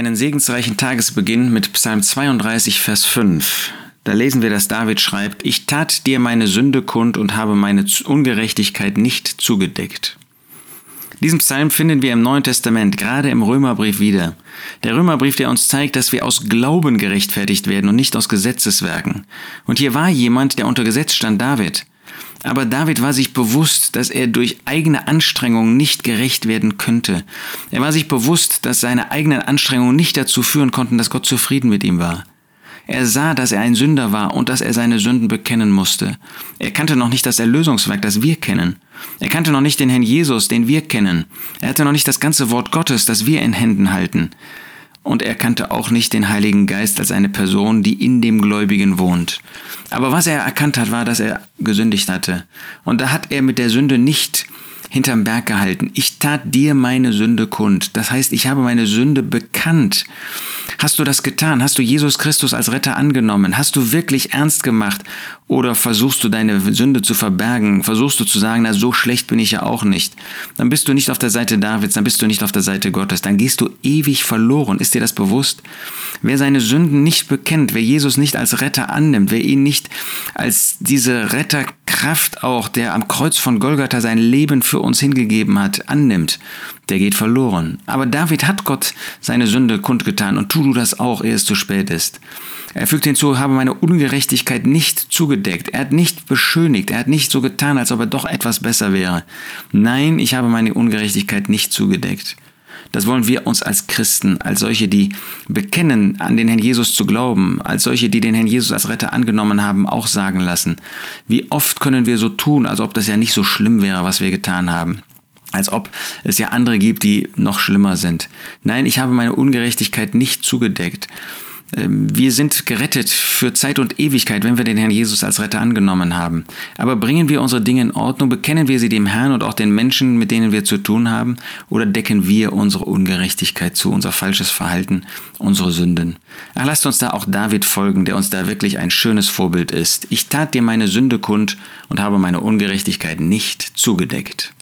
einen segensreichen Tagesbeginn mit Psalm 32, Vers 5. Da lesen wir, dass David schreibt, Ich tat dir meine Sünde kund und habe meine Ungerechtigkeit nicht zugedeckt. Diesen Psalm finden wir im Neuen Testament, gerade im Römerbrief wieder. Der Römerbrief, der uns zeigt, dass wir aus Glauben gerechtfertigt werden und nicht aus Gesetzeswerken. Und hier war jemand, der unter Gesetz stand, David. Aber David war sich bewusst, dass er durch eigene Anstrengungen nicht gerecht werden könnte. Er war sich bewusst, dass seine eigenen Anstrengungen nicht dazu führen konnten, dass Gott zufrieden mit ihm war. Er sah, dass er ein Sünder war und dass er seine Sünden bekennen musste. Er kannte noch nicht das Erlösungswerk, das wir kennen. Er kannte noch nicht den Herrn Jesus, den wir kennen. Er hatte noch nicht das ganze Wort Gottes, das wir in Händen halten. Und er kannte auch nicht den Heiligen Geist als eine Person, die in dem Gläubigen wohnt. Aber was er erkannt hat, war, dass er gesündigt hatte. Und da hat er mit der Sünde nicht hinterm Berg gehalten. Ich tat dir meine Sünde kund. Das heißt, ich habe meine Sünde bekannt. Hast du das getan? Hast du Jesus Christus als Retter angenommen? Hast du wirklich ernst gemacht? Oder versuchst du deine Sünde zu verbergen? Versuchst du zu sagen, na so schlecht bin ich ja auch nicht? Dann bist du nicht auf der Seite Davids, dann bist du nicht auf der Seite Gottes. Dann gehst du ewig verloren. Ist dir das bewusst? Wer seine Sünden nicht bekennt, wer Jesus nicht als Retter annimmt, wer ihn nicht als diese Retterkraft auch, der am Kreuz von Golgatha sein Leben für uns hingegeben hat, annimmt, der geht verloren. Aber David hat Gott seine Sünde kundgetan und tu du das auch, ehe es zu spät ist. Er fügt hinzu, habe meine Ungerechtigkeit nicht zugedeckt. Er hat nicht beschönigt. Er hat nicht so getan, als ob er doch etwas besser wäre. Nein, ich habe meine Ungerechtigkeit nicht zugedeckt. Das wollen wir uns als Christen, als solche, die bekennen, an den Herrn Jesus zu glauben, als solche, die den Herrn Jesus als Retter angenommen haben, auch sagen lassen. Wie oft können wir so tun, als ob das ja nicht so schlimm wäre, was wir getan haben als ob es ja andere gibt, die noch schlimmer sind. Nein, ich habe meine Ungerechtigkeit nicht zugedeckt. Ähm, wir sind gerettet für Zeit und Ewigkeit, wenn wir den Herrn Jesus als Retter angenommen haben. Aber bringen wir unsere Dinge in Ordnung, bekennen wir sie dem Herrn und auch den Menschen, mit denen wir zu tun haben, oder decken wir unsere Ungerechtigkeit zu, unser falsches Verhalten, unsere Sünden? Ach, lasst uns da auch David folgen, der uns da wirklich ein schönes Vorbild ist. Ich tat dir meine Sünde kund und habe meine Ungerechtigkeit nicht zugedeckt.